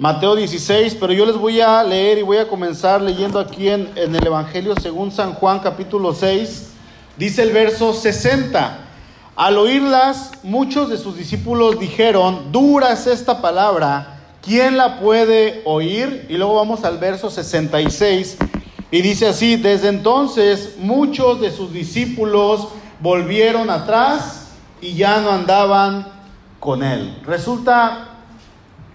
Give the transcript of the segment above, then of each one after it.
Mateo 16, pero yo les voy a leer y voy a comenzar leyendo aquí en, en, el Evangelio según San Juan capítulo 6. Dice el verso 60. Al oírlas, muchos de sus discípulos dijeron, dura es esta palabra, ¿quién la puede oír? Y luego vamos al verso 66 y dice así, desde entonces muchos de sus discípulos volvieron atrás y ya no andaban con él. Resulta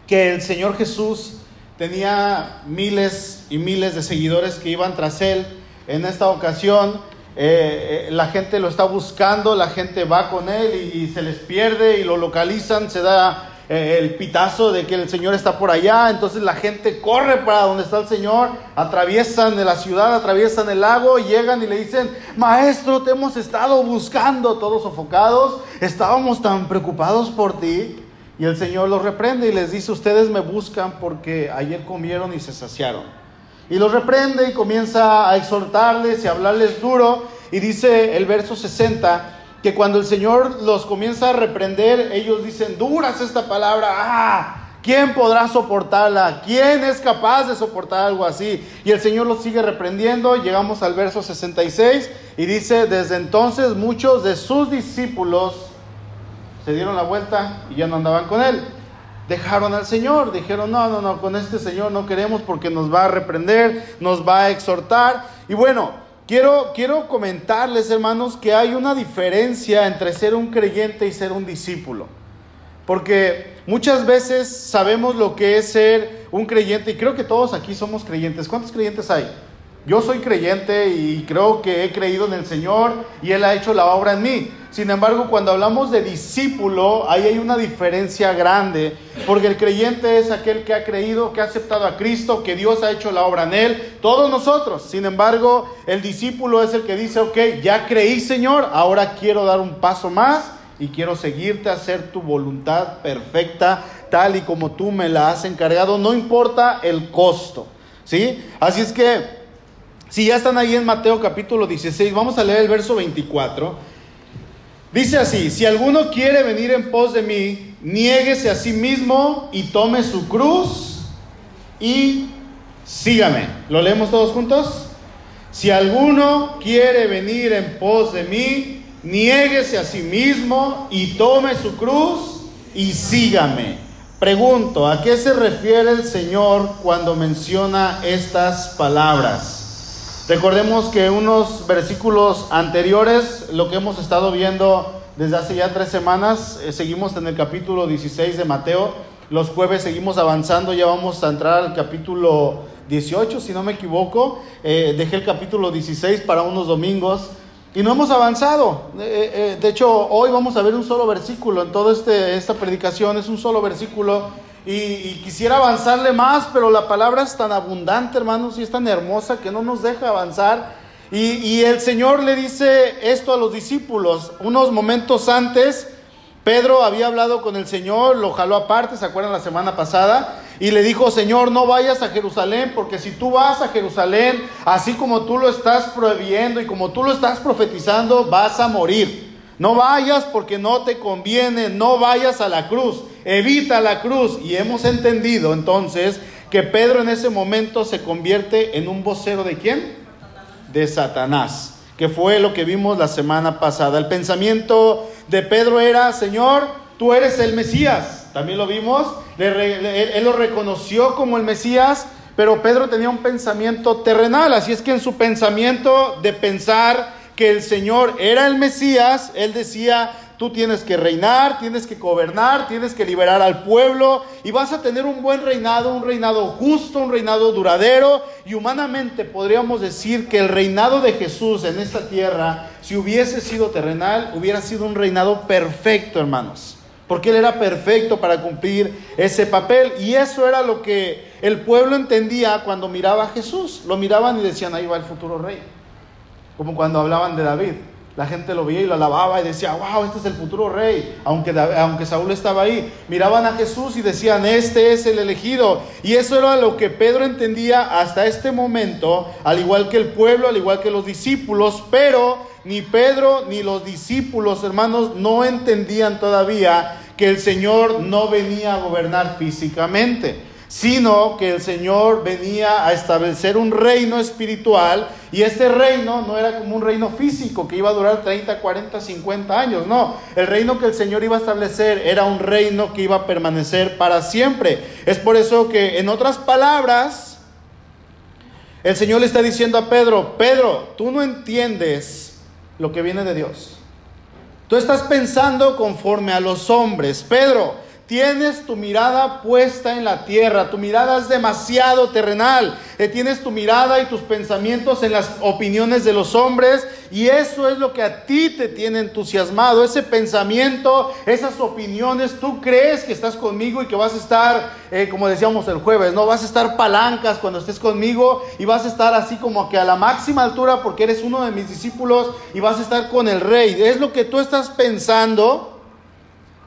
que el Señor Jesús tenía miles y miles de seguidores que iban tras él. En esta ocasión eh, eh, la gente lo está buscando, la gente va con él y, se les pierde y lo localizan, se da eh, el pitazo de que el Señor está por allá, entonces la gente corre para donde está el Señor, atraviesan la ciudad, atraviesan el lago, llegan y le dicen, maestro, te hemos estado buscando, todos sofocados, estábamos tan preocupados por ti. Y el Señor los reprende y les dice, ustedes me buscan porque ayer comieron y se saciaron. Y los reprende y comienza a exhortarles y a hablarles duro. Y dice el verso 60 que cuando el Señor los comienza a reprender, ellos dicen, duras esta palabra, ah, ¿quién podrá soportarla? ¿Quién es capaz de soportar algo así? Y el Señor los sigue reprendiendo, llegamos al verso 66 y dice, desde entonces muchos de sus discípulos se dieron la vuelta y ya no andaban con él. Dejaron al Señor, dijeron, no, no, no, con este Señor no queremos porque nos va a reprender, nos va a exhortar. Y bueno, quiero, quiero comentarles, hermanos, que hay una diferencia entre ser un creyente y ser un discípulo. Porque muchas veces sabemos lo que es ser un creyente y creo que todos aquí somos creyentes. ¿Cuántos creyentes hay? Yo soy creyente y creo que he creído en el Señor y Él ha hecho la obra en mí. Sin embargo, cuando hablamos de discípulo, ahí hay una diferencia grande, porque el creyente es aquel que ha creído, que ha aceptado a Cristo, que Dios ha hecho la obra en él, todos nosotros. Sin embargo, el discípulo es el que dice, ok, ya creí Señor, ahora quiero dar un paso más y quiero seguirte a hacer tu voluntad perfecta, tal y como tú me la has encargado, no importa el costo. ¿Sí? Así es que, si ya están ahí en Mateo capítulo 16, vamos a leer el verso 24. Dice así, si alguno quiere venir en pos de mí, niéguese a sí mismo y tome su cruz y sígame. ¿Lo leemos todos juntos? Si alguno quiere venir en pos de mí, niéguese a sí mismo y tome su cruz y sígame. Pregunto, ¿a qué se refiere el Señor cuando menciona estas palabras? Recordemos que unos versículos anteriores, lo que hemos estado viendo desde hace ya tres semanas, eh, seguimos en el capítulo 16 de Mateo, los jueves seguimos avanzando, ya vamos a entrar al capítulo 18, si no me equivoco, eh, dejé el capítulo 16 para unos domingos y no hemos avanzado. Eh, de hecho, hoy vamos a ver un solo versículo en toda este, esta predicación, es un solo versículo y, quisiera avanzarle más, pero la palabra es tan abundante, hermanos, y es tan hermosa que no nos deja avanzar. Y, y el Señor le dice esto a los discípulos. Unos momentos antes, Pedro había hablado con el Señor, lo jaló aparte, ¿se acuerdan la semana pasada? Y le dijo, Señor, no vayas a Jerusalén, porque si tú vas a Jerusalén, así como tú lo estás prohibiendo y como tú lo estás profetizando, vas a morir. No vayas porque no te conviene, no vayas a la cruz, evita la cruz. Y hemos entendido entonces que Pedro en ese momento se convierte en un vocero de quién? De Satanás, que fue lo que vimos la semana pasada. El pensamiento de Pedro era, Señor, tú eres el Mesías. También lo vimos, él lo reconoció como el Mesías, pero Pedro tenía un pensamiento terrenal, así es que en su pensamiento de pensar que el Señor era el Mesías, él decía, tú tienes que reinar, tienes que gobernar, tienes que liberar al pueblo y vas a tener un buen reinado, un reinado justo, un reinado duradero y humanamente podríamos decir que el reinado de Jesús en esta tierra, si hubiese sido terrenal, hubiera sido un reinado perfecto, hermanos. Porque Él era perfecto para cumplir ese papel. Y eso era lo que el pueblo entendía cuando miraba a Jesús. Lo miraban y decían, ahí va el futuro rey. Como cuando hablaban de David. La gente lo veía y lo alababa y decía, wow, este es el futuro rey, aunque, aunque Saúl estaba ahí. Miraban a Jesús y decían, este es el elegido. Y eso era lo que Pedro entendía hasta este momento, al igual que el pueblo, al igual que los discípulos, pero ni Pedro ni los discípulos, hermanos, no entendían todavía que el Señor no venía a gobernar físicamente sino que el Señor venía a establecer un reino espiritual y este reino no era como un reino físico que iba a durar 30, 40, 50 años, no, el reino que el Señor iba a establecer era un reino que iba a permanecer para siempre. Es por eso que en otras palabras, el Señor le está diciendo a Pedro, Pedro, tú no entiendes lo que viene de Dios. Tú estás pensando conforme a los hombres. Pedro, Tienes tu mirada puesta en la tierra, tu mirada es demasiado terrenal, eh, tienes tu mirada y tus pensamientos en las opiniones de los hombres y eso es lo que a ti te tiene entusiasmado, ese pensamiento, esas opiniones, tú crees que estás conmigo y que vas a estar, eh, como decíamos el jueves, no vas a estar palancas cuando estés conmigo y vas a estar así como que a la máxima altura porque eres uno de mis discípulos y vas a estar con el rey, es lo que tú estás pensando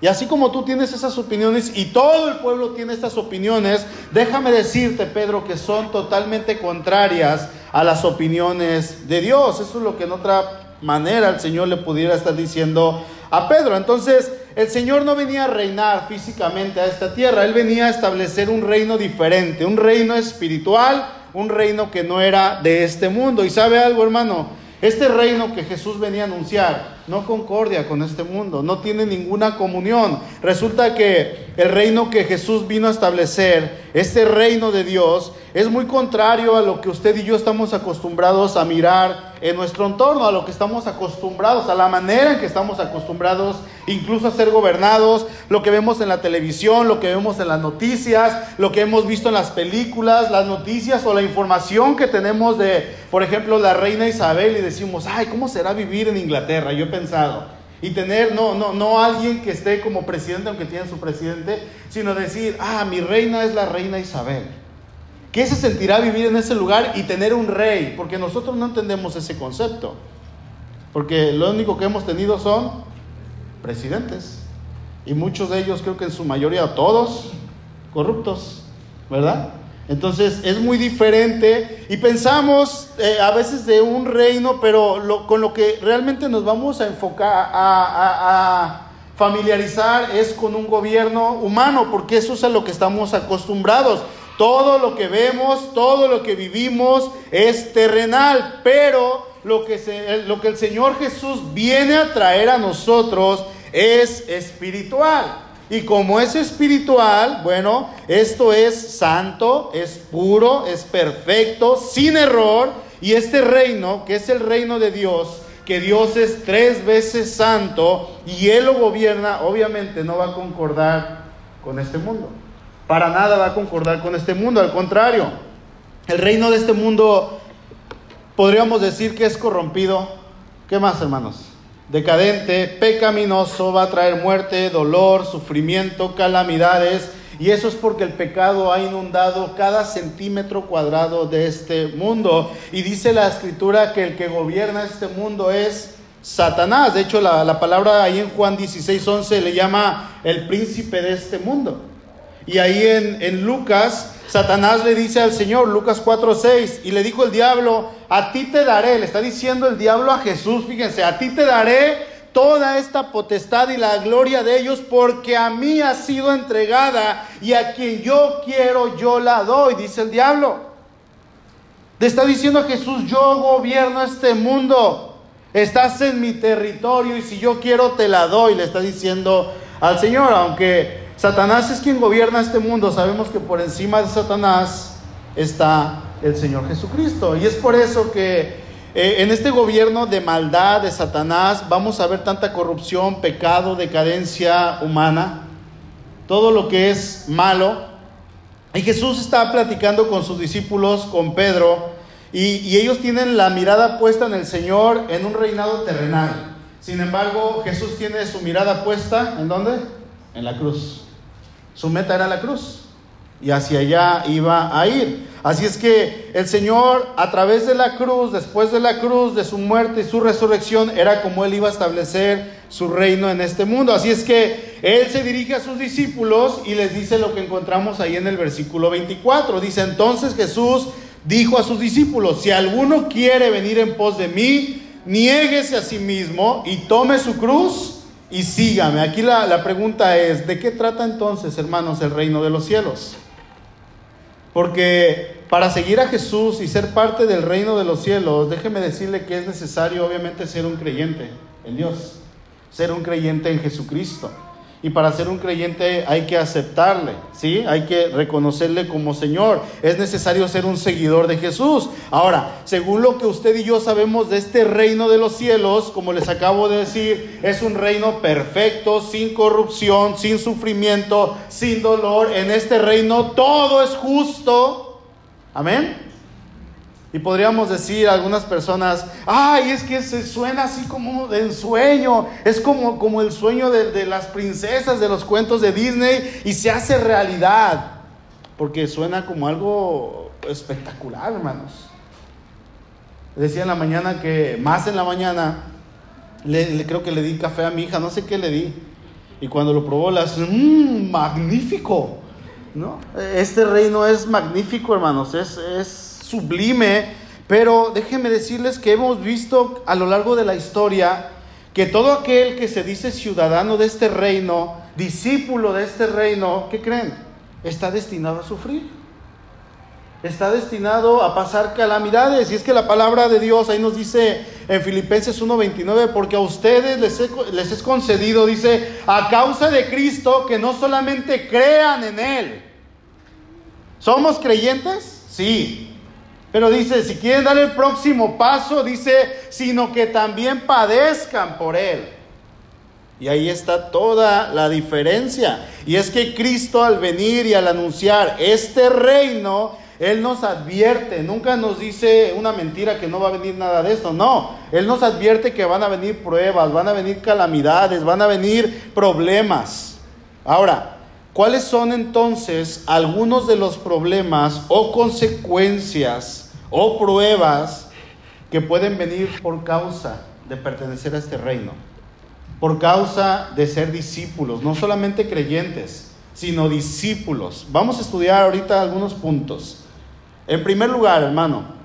y así como tú tienes esas opiniones y todo el pueblo tiene estas opiniones, déjame decirte, Pedro, que son totalmente contrarias a las opiniones de Dios. Eso es lo que en otra manera el Señor le pudiera estar diciendo a Pedro. Entonces, el Señor no venía a reinar físicamente a esta tierra, Él venía a establecer un reino diferente, un reino espiritual, un reino que no era de este mundo. Y sabe algo, hermano, este reino que Jesús venía a anunciar, no concordia con este mundo, no tiene ninguna comunión. Resulta que el reino que Jesús vino a establecer, este reino de Dios, es muy contrario a lo que usted y yo estamos acostumbrados a mirar en nuestro entorno, a lo que estamos acostumbrados, a la manera en que estamos acostumbrados incluso a ser gobernados, lo que vemos en la televisión, lo que vemos en las noticias, lo que hemos visto en las películas, las noticias o la información que tenemos de, por ejemplo, la reina Isabel y decimos, ay, ¿cómo será vivir en Inglaterra? Y tener, no, no, no alguien que esté como presidente, aunque tiene su presidente, sino decir, ah, mi reina es la reina Isabel. ¿Qué se sentirá vivir en ese lugar y tener un rey? Porque nosotros no entendemos ese concepto. Porque lo único que hemos tenido son presidentes. Y muchos de ellos, creo que en su mayoría, todos corruptos, ¿verdad? Entonces es muy diferente y pensamos eh, a veces de un reino, pero con lo que realmente nos vamos a enfocar, a, familiarizar es con un gobierno humano, porque eso es a lo que estamos acostumbrados. Todo lo que vemos, todo lo que vivimos es terrenal, pero lo que, se, lo que el Señor Jesús viene a traer a nosotros es espiritual. Y como es espiritual, bueno, esto es santo, es puro, es perfecto, sin error. Y este reino, que es el reino de Dios, que Dios es tres veces santo y Él lo gobierna, obviamente no va a concordar con este mundo. Para nada va a concordar con este mundo, al contrario. El reino de este mundo podríamos decir que es corrompido. ¿Qué más, hermanos? Decadente, pecaminoso, va a traer muerte, dolor, sufrimiento, calamidades. Y eso es porque el pecado ha inundado cada centímetro cuadrado de este mundo. Y dice la escritura que el que gobierna este mundo es Satanás. De hecho, la, palabra ahí en Juan 16, 11 le llama el príncipe de este mundo. Y ahí en, Lucas Satanás le dice al Señor, Lucas 4:6, y le dijo el diablo, a ti te daré, le está diciendo el diablo a Jesús, fíjense, a ti te daré toda esta potestad y la gloria de ellos, porque a mí ha sido entregada y a quien yo quiero yo la doy, dice el diablo. Le está diciendo a Jesús, yo gobierno este mundo, estás en mi territorio y si yo quiero te la doy, le está diciendo al Señor, aunque Satanás es quien gobierna este mundo. Sabemos que por encima de Satanás está el Señor Jesucristo. Y es por eso que eh, en este gobierno de maldad de Satanás vamos a ver tanta corrupción, pecado, decadencia humana, todo lo que es malo. Y Jesús está platicando con sus discípulos, con Pedro, y, y ellos tienen la mirada puesta en el Señor en un reinado terrenal. Sin embargo, Jesús tiene su mirada puesta en dónde? En la cruz. Su meta era la cruz y hacia allá iba a ir. Así es que el Señor a través de la cruz, después de la cruz, de su muerte y su resurrección, era como Él iba a establecer su reino en este mundo. Así es que Él se dirige a sus discípulos y les dice lo que encontramos ahí en el versículo 24. Dice entonces Jesús dijo a sus discípulos, si alguno quiere venir en pos de mí, niéguese a sí mismo y tome su cruz y sígame. Aquí la, pregunta es, ¿de qué trata entonces, hermanos, el reino de los cielos? Porque para seguir a Jesús y ser parte del reino de los cielos, déjeme decirle que es necesario obviamente ser un creyente en Dios, ser un creyente en Jesucristo. Y para ser un creyente hay que aceptarle, ¿sí? Hay que reconocerle como Señor. Es necesario ser un seguidor de Jesús. Ahora, según lo que usted y yo sabemos de este reino de los cielos, como les acabo de decir, es un reino perfecto, sin corrupción, sin sufrimiento, sin dolor. En este reino todo es justo. Amén. Y podríamos decir a algunas personas, ay, es que se suena así como de ensueño, es como, como el sueño de, de las princesas de los cuentos de Disney y se hace realidad, porque suena como algo espectacular, hermanos. Decía en la mañana que, más en la mañana, le, creo que le di café a mi hija, no sé qué le di, y cuando lo probó, las, mmm, magnífico, ¿no? Este reino es magnífico, hermanos, es... es sublime, pero déjenme decirles que hemos visto a lo largo de la historia que todo aquel que se dice ciudadano de este reino, discípulo de este reino, ¿qué creen? Está destinado a sufrir. Está destinado a pasar calamidades. Y es que la palabra de Dios ahí nos dice en Filipenses 1:29, porque a ustedes les, les es concedido, dice, a causa de Cristo, que no solamente crean en Él. ¿Somos creyentes? Sí. Pero dice, si quieren dar el próximo paso, dice, sino que también padezcan por él. Y ahí está toda la diferencia. Y es que Cristo al venir y al anunciar este reino, Él nos advierte, nunca nos dice una mentira que no va a venir nada de esto. No, Él nos advierte que van a venir pruebas, van a venir calamidades, van a venir problemas. Ahora, ¿Cuáles son entonces algunos de los problemas o consecuencias o pruebas que pueden venir por causa de pertenecer a este reino? Por causa de ser discípulos, no solamente creyentes, sino discípulos. Vamos a estudiar ahorita algunos puntos. En primer lugar, hermano,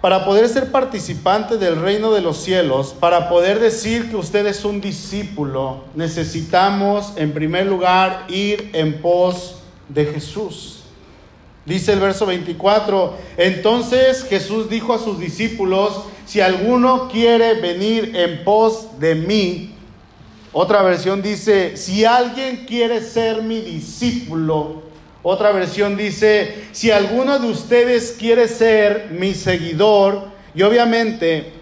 para poder ser participante del reino de los cielos, para poder decir que usted es un discípulo, necesitamos en primer lugar ir en pos de Jesús. Dice el verso 24, entonces Jesús dijo a sus discípulos, si alguno quiere venir en pos de mí, otra versión dice, si alguien quiere ser mi discípulo, otra versión dice, si alguno de ustedes quiere ser mi seguidor, y obviamente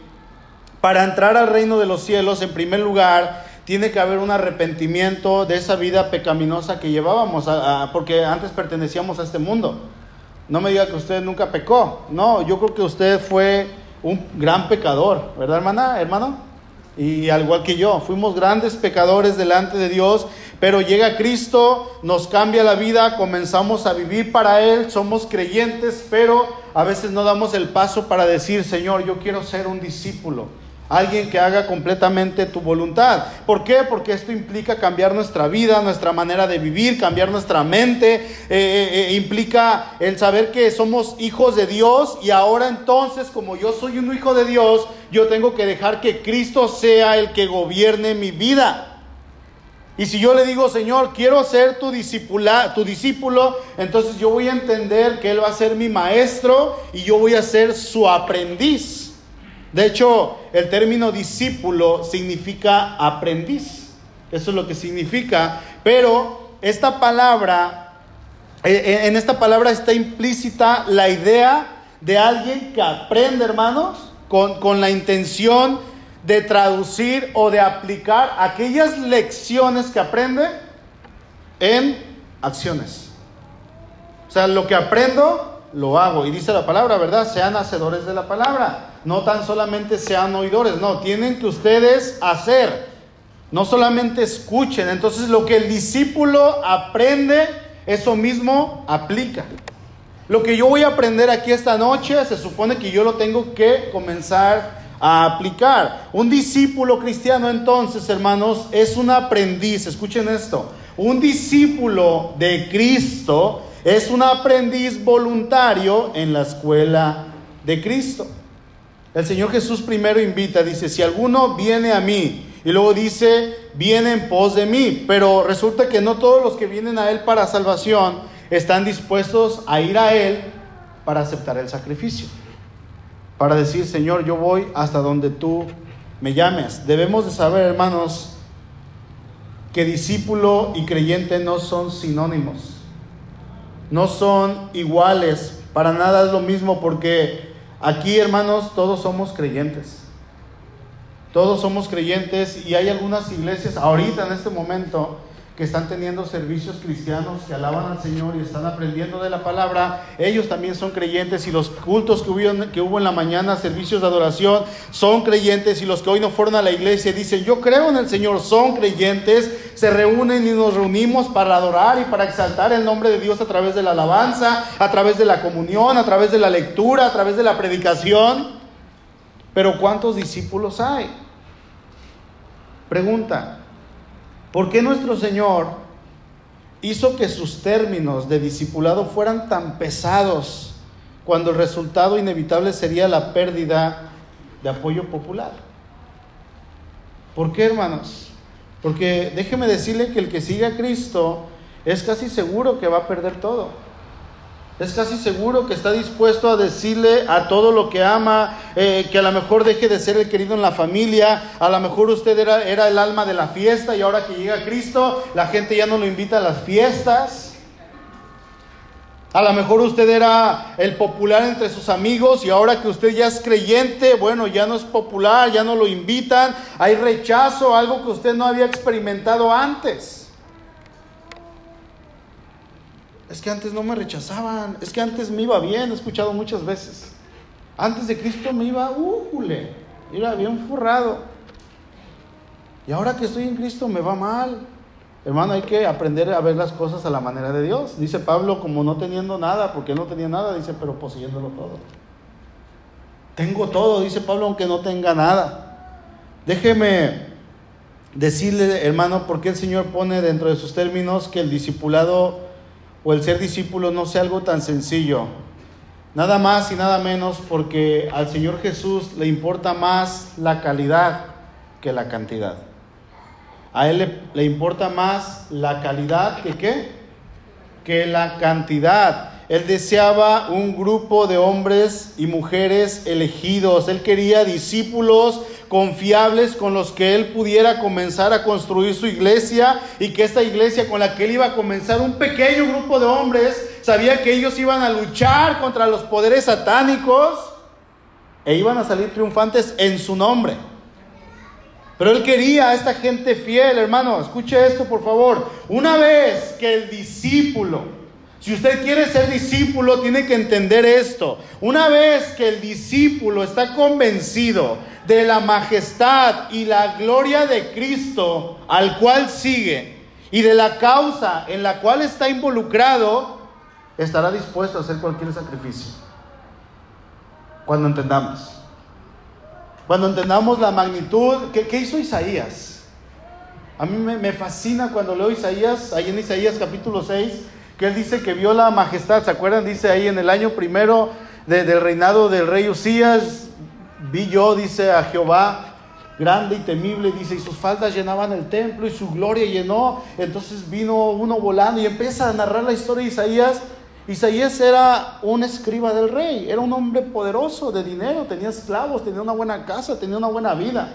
para entrar al reino de los cielos, en primer lugar, tiene que haber un arrepentimiento de esa vida pecaminosa que llevábamos, porque antes pertenecíamos a este mundo. No me diga que usted nunca pecó. No, yo creo que usted fue un gran pecador, ¿verdad, hermana, hermano? Y al igual que yo, fuimos grandes pecadores delante de Dios, pero llega Cristo, nos cambia la vida, comenzamos a vivir para Él, somos creyentes, pero a veces no damos el paso para decir, Señor, yo quiero ser un discípulo. Alguien que haga completamente tu voluntad. ¿Por qué? Porque esto implica cambiar nuestra vida, nuestra manera de vivir, cambiar nuestra mente. Eh, eh, eh, implica el saber que somos hijos de Dios y ahora entonces, como yo soy un hijo de Dios, yo tengo que dejar que Cristo sea el que gobierne mi vida. Y si yo le digo, Señor, quiero ser tu, discípula, tu discípulo, entonces yo voy a entender que Él va a ser mi maestro y yo voy a ser su aprendiz. De hecho, el término discípulo significa aprendiz. Eso es lo que significa. Pero esta palabra, eh, eh, en esta palabra está implícita la idea de alguien que aprende, hermanos, con, con la intención de traducir o de aplicar aquellas lecciones que aprende en acciones. O sea, lo que aprendo, lo hago. Y dice la palabra, ¿verdad? Sean hacedores de la palabra no tan solamente sean oidores, no, tienen que ustedes hacer, no solamente escuchen. Entonces lo que el discípulo aprende, eso mismo aplica. Lo que yo voy a aprender aquí esta noche, se supone que yo lo tengo que comenzar a aplicar. Un discípulo cristiano entonces, hermanos, es un aprendiz, escuchen esto, un discípulo de Cristo es un aprendiz voluntario en la escuela de Cristo. El Señor Jesús primero invita, dice, si alguno viene a mí, y luego dice, viene en pos de mí, pero resulta que no todos los que vienen a Él para salvación están dispuestos a ir a Él para aceptar el sacrificio. Para decir, Señor, yo voy hasta donde tú me llames. Debemos de saber, hermanos, que discípulo y creyente no son sinónimos. No son iguales. Para nada es lo mismo porque aquí, hermanos, todos somos creyentes. Todos somos creyentes y hay algunas iglesias ahorita en este momento que están teniendo servicios cristianos, que alaban al Señor y están aprendiendo de la palabra, ellos también son creyentes y los cultos que hubo, que hubo en la mañana, servicios de adoración, son creyentes y los que hoy no fueron a la iglesia dicen, yo creo en el Señor, son creyentes, se reúnen y nos reunimos para adorar y para exaltar el nombre de Dios a través de la alabanza, a través de la comunión, a través de la lectura, a través de la predicación. Pero ¿cuántos discípulos hay? Pregunta, ¿Por qué nuestro Señor hizo que sus términos de discipulado fueran tan pesados cuando el resultado inevitable sería la pérdida de apoyo popular? ¿Por qué, hermanos? Porque déjeme decirle que el que sigue a Cristo es casi seguro que va a perder todo es casi seguro que está dispuesto a decirle a todo lo que ama, eh, que a lo mejor deje de ser el querido en la familia, a lo mejor usted era, era el alma de la fiesta y ahora que llega Cristo, la gente ya no lo invita a las fiestas. A lo mejor usted era el popular entre sus amigos y ahora que usted ya es creyente, bueno, ya no es popular, ya no lo invitan, hay rechazo, algo que usted no había experimentado antes. Es que antes no me rechazaban, es que antes me iba bien, he escuchado muchas veces. Antes de Cristo me iba, ¡újule! Iba bien forrado. Y ahora que estoy en Cristo me va mal. Hermano, hay que aprender a ver las cosas a la manera de Dios. Dice Pablo, como no teniendo nada, porque no tenía nada, dice, pero poseyéndolo todo. Tengo todo, dice Pablo, aunque no tenga nada. Déjeme decirle, hermano, por qué el Señor pone dentro de sus términos que el discipulado o el ser discípulo no sea algo tan sencillo. Nada más y nada menos porque al Señor Jesús le importa más la calidad que la cantidad. A Él le, le importa más la calidad que qué? Que la cantidad. Él deseaba un grupo de hombres y mujeres elegidos. Él quería discípulos confiables con los que él pudiera comenzar a construir su iglesia y que esta iglesia con la que él iba a comenzar un pequeño grupo de hombres sabía que ellos iban a luchar contra los poderes satánicos e iban a salir triunfantes en su nombre. Pero él quería a esta gente fiel, hermano, escuche esto por favor. Una vez que el discípulo si usted quiere ser discípulo, tiene que entender esto. Una vez que el discípulo está convencido de la majestad y la gloria de Cristo al cual sigue y de la causa en la cual está involucrado, estará dispuesto a hacer cualquier sacrificio. Cuando entendamos. Cuando entendamos la magnitud, ¿qué, hizo Isaías? A mí me, me fascina cuando leo Isaías, ahí en Isaías capítulo 6, que él dice que vio la majestad, ¿se acuerdan? Dice ahí en el año primero del reinado del rey Usías, vi yo, dice a Jehová, grande y temible, dice, y sus faldas llenaban el templo y su gloria llenó. Entonces vino uno volando y empieza a narrar la historia de Isaías. Isaías era un escriba del rey, era un hombre poderoso de dinero, tenía esclavos, tenía una buena casa, tenía una buena vida.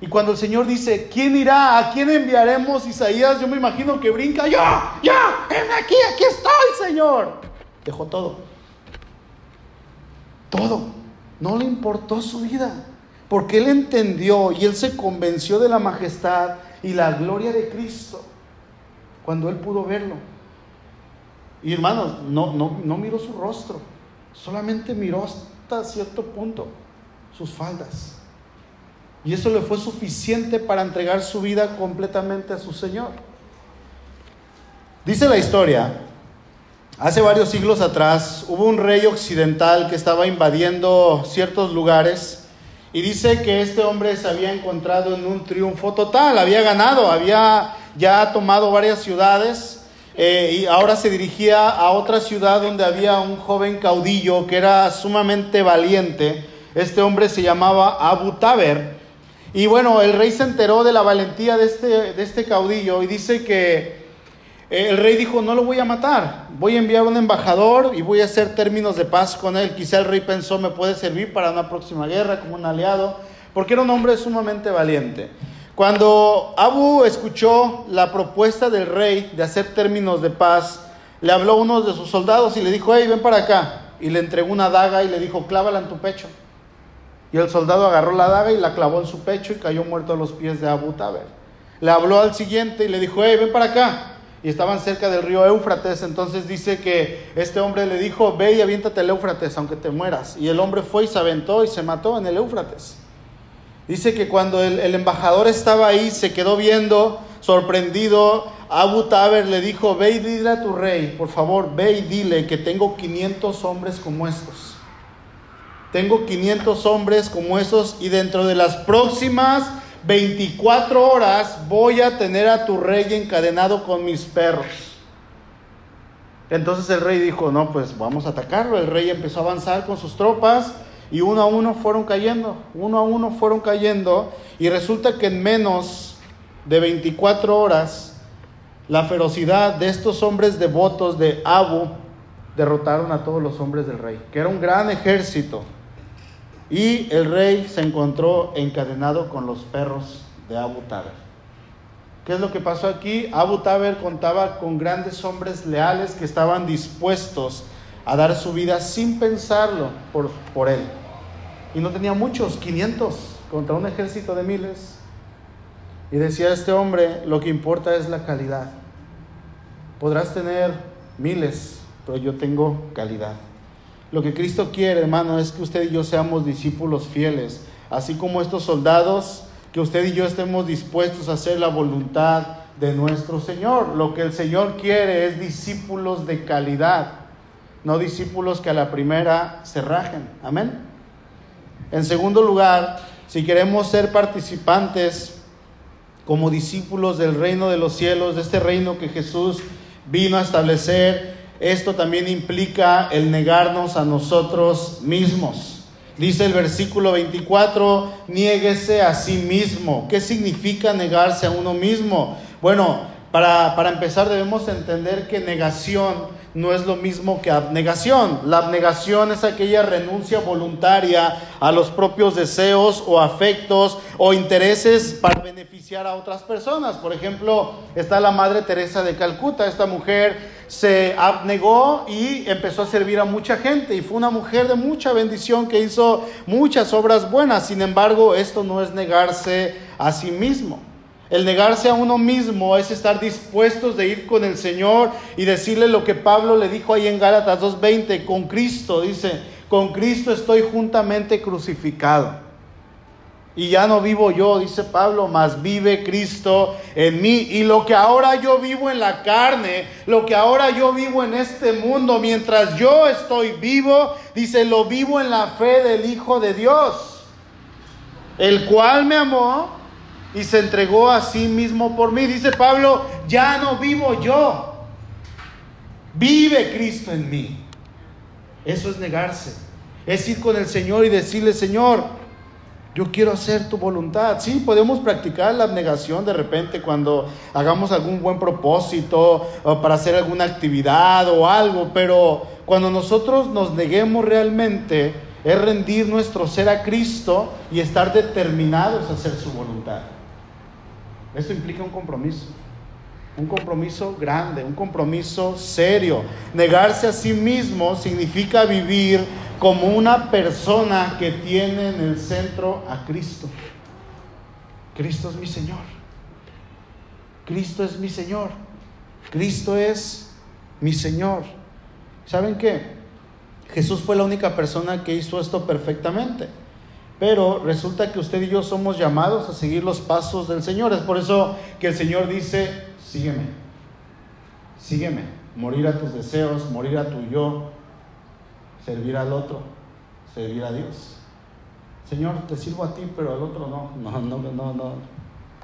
Y cuando el Señor dice, ¿quién irá? ¿A quién enviaremos? Isaías, yo me imagino que brinca, yo, yo, aquí, aquí estoy, Señor. Dejó todo. Todo. No le importó su vida. Porque él entendió y él se convenció de la majestad y la gloria de Cristo cuando él pudo verlo. Y hermanos, no, no, no miró su rostro, solamente miró hasta cierto punto sus faldas. Y eso le fue suficiente para entregar su vida completamente a su Señor. Dice la historia, hace varios siglos atrás hubo un rey occidental que estaba invadiendo ciertos lugares y dice que este hombre se había encontrado en un triunfo total, había ganado, había ya tomado varias ciudades eh, y ahora se dirigía a otra ciudad donde había un joven caudillo que era sumamente valiente. Este hombre se llamaba Abu Taber y bueno, el rey se enteró de la valentía de este, de este caudillo y dice que el rey dijo, no lo voy a matar, voy a enviar un embajador y voy a hacer términos de paz con él. Quizá el rey pensó, me puede servir para una próxima guerra como un aliado, porque era un hombre sumamente valiente. Cuando Abu escuchó la propuesta del rey de hacer términos de paz, le habló a uno de sus soldados y le dijo, hey, ven para acá. Y le entregó una daga y le dijo, clávala en tu pecho. Y el soldado agarró la daga y la clavó en su pecho y cayó muerto a los pies de Abu Taber. Le habló al siguiente y le dijo, hey, ven para acá. Y estaban cerca del río Éufrates. Entonces dice que este hombre le dijo, ve y aviéntate el Éufrates, aunque te mueras. Y el hombre fue y se aventó y se mató en el Éufrates. Dice que cuando el, el embajador estaba ahí, se quedó viendo, sorprendido, Abu Taber le dijo, ve y dile a tu rey, por favor, ve y dile que tengo 500 hombres como estos. Tengo 500 hombres como esos y dentro de las próximas 24 horas voy a tener a tu rey encadenado con mis perros. Entonces el rey dijo, no, pues vamos a atacarlo. El rey empezó a avanzar con sus tropas y uno a uno fueron cayendo, uno a uno fueron cayendo y resulta que en menos de 24 horas la ferocidad de estos hombres devotos de Abu derrotaron a todos los hombres del rey, que era un gran ejército. Y el rey se encontró encadenado con los perros de Abu Taber. ¿Qué es lo que pasó aquí? Abu Taber contaba con grandes hombres leales que estaban dispuestos a dar su vida sin pensarlo por, por él. Y no tenía muchos, 500 contra un ejército de miles. Y decía este hombre, lo que importa es la calidad. Podrás tener miles, pero yo tengo calidad. Lo que Cristo quiere, hermano, es que usted y yo seamos discípulos fieles, así como estos soldados, que usted y yo estemos dispuestos a hacer la voluntad de nuestro Señor. Lo que el Señor quiere es discípulos de calidad, no discípulos que a la primera se rajen. Amén. En segundo lugar, si queremos ser participantes como discípulos del reino de los cielos, de este reino que Jesús vino a establecer, esto también implica el negarnos a nosotros mismos. Dice el versículo 24, niéguese a sí mismo. ¿Qué significa negarse a uno mismo? Bueno, para, para empezar debemos entender que negación no es lo mismo que abnegación. La abnegación es aquella renuncia voluntaria a los propios deseos o afectos o intereses para beneficiar a otras personas. Por ejemplo, está la Madre Teresa de Calcuta. Esta mujer se abnegó y empezó a servir a mucha gente y fue una mujer de mucha bendición que hizo muchas obras buenas. Sin embargo, esto no es negarse a sí mismo. El negarse a uno mismo es estar dispuestos de ir con el Señor y decirle lo que Pablo le dijo ahí en Gálatas 2.20, con Cristo, dice, con Cristo estoy juntamente crucificado. Y ya no vivo yo, dice Pablo, mas vive Cristo en mí. Y lo que ahora yo vivo en la carne, lo que ahora yo vivo en este mundo, mientras yo estoy vivo, dice, lo vivo en la fe del Hijo de Dios, el cual me amó y se entregó a sí mismo por mí. Dice Pablo, ya no vivo yo, vive Cristo en mí. Eso es negarse, es ir con el Señor y decirle, Señor, yo quiero hacer tu voluntad. Sí, podemos practicar la abnegación de repente cuando hagamos algún buen propósito o para hacer alguna actividad o algo, pero cuando nosotros nos neguemos realmente es rendir nuestro ser a Cristo y estar determinados a hacer su voluntad. Esto implica un compromiso. Un compromiso grande, un compromiso serio. Negarse a sí mismo significa vivir como una persona que tiene en el centro a Cristo. Cristo es mi Señor. Cristo es mi Señor. Cristo es mi Señor. ¿Saben qué? Jesús fue la única persona que hizo esto perfectamente. Pero resulta que usted y yo somos llamados a seguir los pasos del Señor. Es por eso que el Señor dice, sígueme, sígueme, morir a tus deseos, morir a tu yo, servir al otro, servir a Dios. Señor, te sirvo a ti, pero al otro no. No, no, no, no.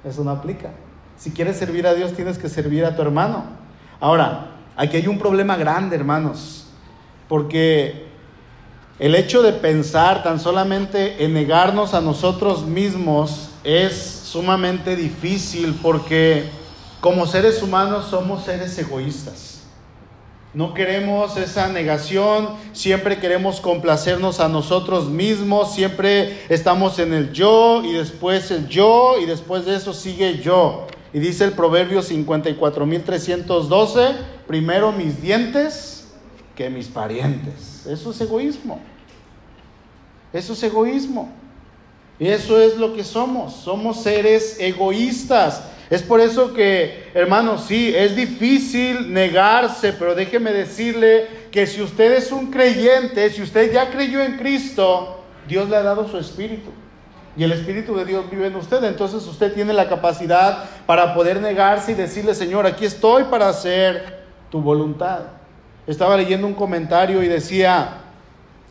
Eso no aplica. Si quieres servir a Dios, tienes que servir a tu hermano. Ahora, aquí hay un problema grande, hermanos, porque el hecho de pensar tan solamente en negarnos a nosotros mismos es sumamente difícil porque como seres humanos somos seres egoístas. No queremos esa negación, siempre queremos complacernos a nosotros mismos, siempre estamos en el yo y después el yo y después de eso sigue yo. Y dice el Proverbio 54.312, primero mis dientes que mis parientes. Eso es egoísmo. Eso es egoísmo. Eso es lo que somos. Somos seres egoístas. Es por eso que, hermanos, sí, es difícil negarse, pero déjeme decirle que si usted es un creyente, si usted ya creyó en Cristo, Dios le ha dado su espíritu. Y el espíritu de Dios vive en usted. Entonces usted tiene la capacidad para poder negarse y decirle, Señor, aquí estoy para hacer tu voluntad. Estaba leyendo un comentario y decía,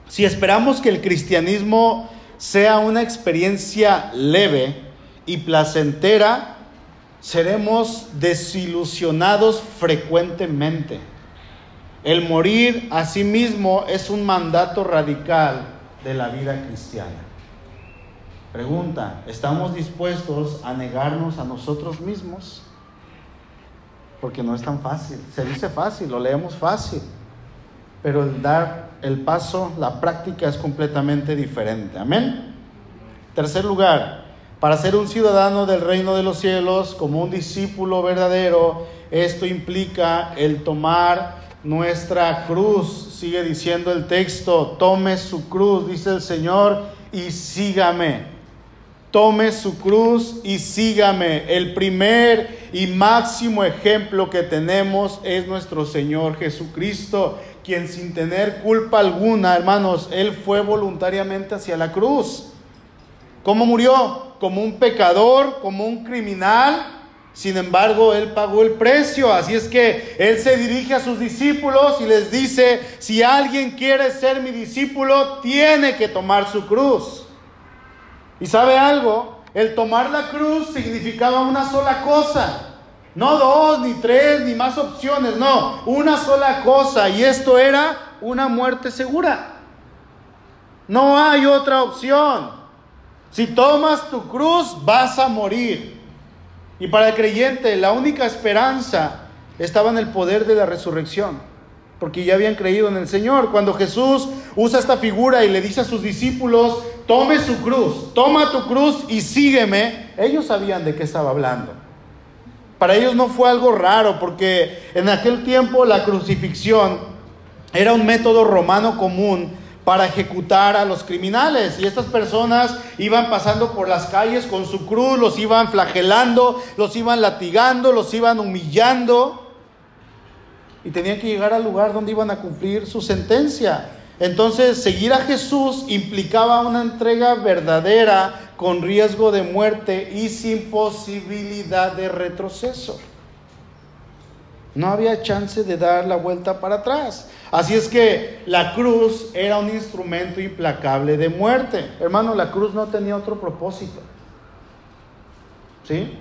si esperamos que el cristianismo sea una experiencia leve y placentera, seremos desilusionados frecuentemente. El morir a sí mismo es un mandato radical de la vida cristiana. Pregunta, ¿estamos dispuestos a negarnos a nosotros mismos? Porque no es tan fácil. Se dice fácil, lo leemos fácil. Pero el dar el paso, la práctica es completamente diferente. Amén. Tercer lugar, para ser un ciudadano del reino de los cielos, como un discípulo verdadero, esto implica el tomar nuestra cruz. Sigue diciendo el texto, tome su cruz, dice el Señor, y sígame. Tome su cruz y sígame. El primer y máximo ejemplo que tenemos es nuestro Señor Jesucristo, quien sin tener culpa alguna, hermanos, Él fue voluntariamente hacia la cruz. ¿Cómo murió? Como un pecador, como un criminal. Sin embargo, Él pagó el precio. Así es que Él se dirige a sus discípulos y les dice, si alguien quiere ser mi discípulo, tiene que tomar su cruz. ¿Y sabe algo? El tomar la cruz significaba una sola cosa. No dos, ni tres, ni más opciones, no, una sola cosa. Y esto era una muerte segura. No hay otra opción. Si tomas tu cruz, vas a morir. Y para el creyente, la única esperanza estaba en el poder de la resurrección, porque ya habían creído en el Señor. Cuando Jesús usa esta figura y le dice a sus discípulos, tome su cruz, toma tu cruz y sígueme, ellos sabían de qué estaba hablando. Para ellos no fue algo raro, porque en aquel tiempo la crucifixión era un método romano común para ejecutar a los criminales. Y estas personas iban pasando por las calles con su cruz, los iban flagelando, los iban latigando, los iban humillando. Y tenían que llegar al lugar donde iban a cumplir su sentencia. Entonces, seguir a Jesús implicaba una entrega verdadera con riesgo de muerte y sin posibilidad de retroceso. No había chance de dar la vuelta para atrás. Así es que la cruz era un instrumento implacable de muerte. Hermano, la cruz no tenía otro propósito. ¿Sí?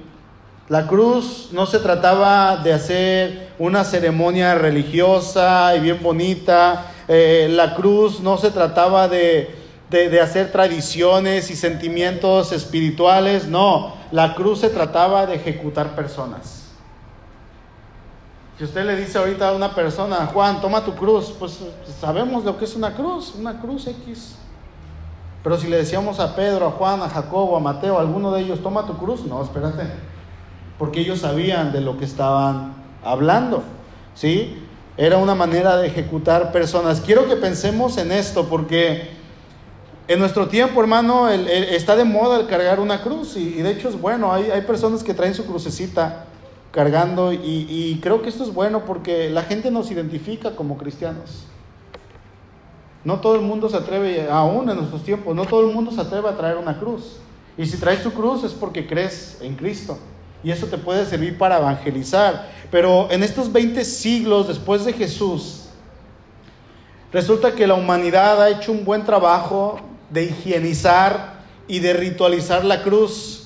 La cruz no se trataba de hacer una ceremonia religiosa y bien bonita. Eh, la cruz no se trataba de, de hacer tradiciones y sentimientos espirituales. No, la cruz se trataba de ejecutar personas. Si usted le dice ahorita a una persona, Juan, toma tu cruz, pues sabemos lo que es una cruz, una cruz X. Pero si le decíamos a Pedro, a Juan, a Jacobo, a Mateo, a alguno de ellos, toma tu cruz, no, espérate. Porque ellos sabían de lo que estaban hablando. ¿Sí? Era una manera de ejecutar personas. Quiero que pensemos en esto porque en nuestro tiempo, hermano, está de moda el cargar una cruz y, de hecho es bueno. Hay, hay personas que traen su crucecita cargando y, creo que esto es bueno porque la gente nos identifica como cristianos. No todo el mundo se atreve, aún en nuestros tiempos, no todo el mundo se atreve a traer una cruz. Y si traes tu cruz es porque crees en Cristo. Y eso te puede servir para evangelizar. Pero en estos 20 siglos después de Jesús, resulta que la humanidad ha hecho un buen trabajo de higienizar y de ritualizar la cruz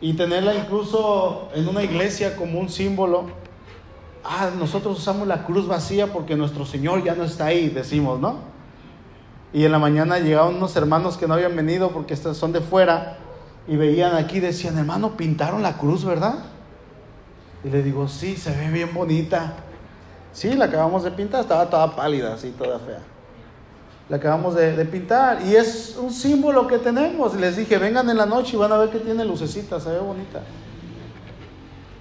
y tenerla incluso en una iglesia como un símbolo. Ah, nosotros usamos la cruz vacía porque nuestro Señor ya no está ahí, decimos, ¿no? Y en la mañana llegaban unos hermanos que no habían venido porque son de fuera y veían aquí, decían, hermano, pintaron la cruz, ¿verdad? Y le digo, sí, se ve bien bonita. Sí, la acabamos de pintar, estaba toda pálida, así, toda fea. La acabamos de, pintar y es un símbolo que tenemos. Les dije, vengan en la noche y van a ver que tiene lucecitas, se ve bonita.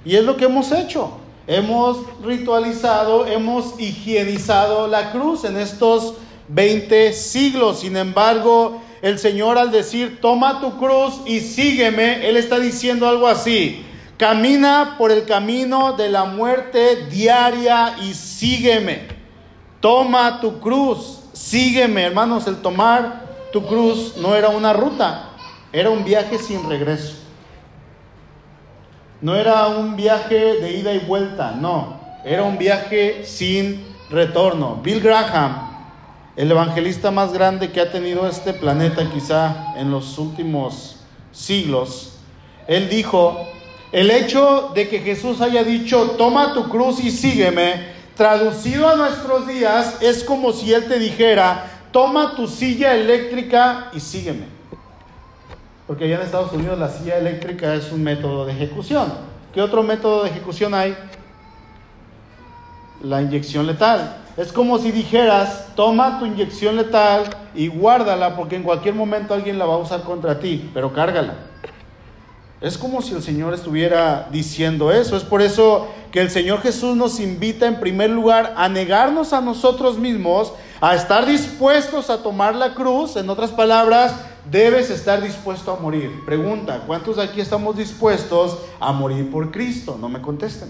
Y es lo que hemos hecho. Hemos ritualizado, hemos higienizado la cruz en estos 20 siglos. Sin embargo, el Señor al decir, toma tu cruz y sígueme, Él está diciendo algo así. Camina por el camino de la muerte diaria y sígueme. Toma tu cruz, sígueme. Hermanos, el tomar tu cruz no era una ruta, era un viaje sin regreso. No era un viaje de ida y vuelta, no. Era un viaje sin retorno. Bill Graham, el evangelista más grande que ha tenido este planeta quizá en los últimos siglos, él dijo, el hecho de que Jesús haya dicho, toma tu cruz y sígueme, traducido a nuestros días, es como si Él te dijera, toma tu silla eléctrica y sígueme. Porque allá en Estados Unidos la silla eléctrica es un método de ejecución. ¿Qué otro método de ejecución hay? La inyección letal. Es como si dijeras, toma tu inyección letal y guárdala porque en cualquier momento alguien la va a usar contra ti, pero cárgala. Es como si el Señor estuviera diciendo eso. Es por eso que el Señor Jesús nos invita en primer lugar a negarnos a nosotros mismos, a estar dispuestos a tomar la cruz. En otras palabras, debes estar dispuesto a morir. Pregunta, ¿cuántos de aquí estamos dispuestos a morir por Cristo? No me contesten,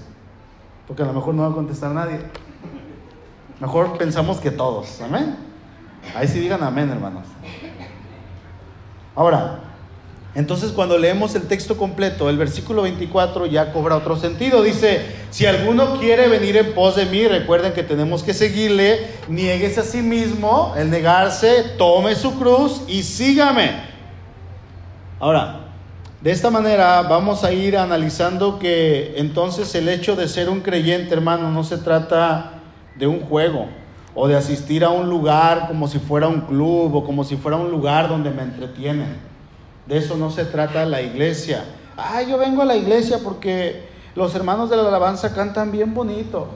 porque a lo mejor no va a contestar nadie. Mejor pensamos que todos. Amén. Ahí sí digan amén, hermanos. Ahora, entonces cuando leemos el texto completo, el versículo 24 ya cobra otro sentido. Dice, si alguno quiere venir en pos de mí, recuerden que tenemos que seguirle, nieguese a sí mismo, el negarse, tome su cruz y sígame. Ahora, de esta manera vamos a ir analizando que entonces el hecho de ser un creyente, hermano, no se trata de un juego o de asistir a un lugar como si fuera un club o como si fuera un lugar donde me entretienen. De eso no se trata la iglesia. Ah, yo vengo a la iglesia porque los hermanos de la alabanza cantan bien bonito.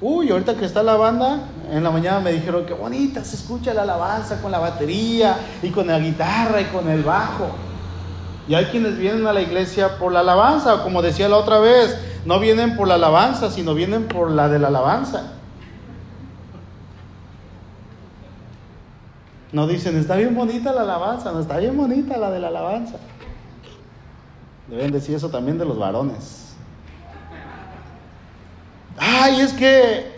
Uy, ahorita que está la banda, en la mañana me dijeron que bonita se escucha la alabanza con la batería y con la guitarra y con el bajo. Y hay quienes vienen a la iglesia por la alabanza, como decía la otra vez, no vienen por la alabanza, sino vienen por la de la alabanza. No dicen, está bien bonita la alabanza, no está bien bonita la de la alabanza. Deben decir eso también de los varones. Ay, es que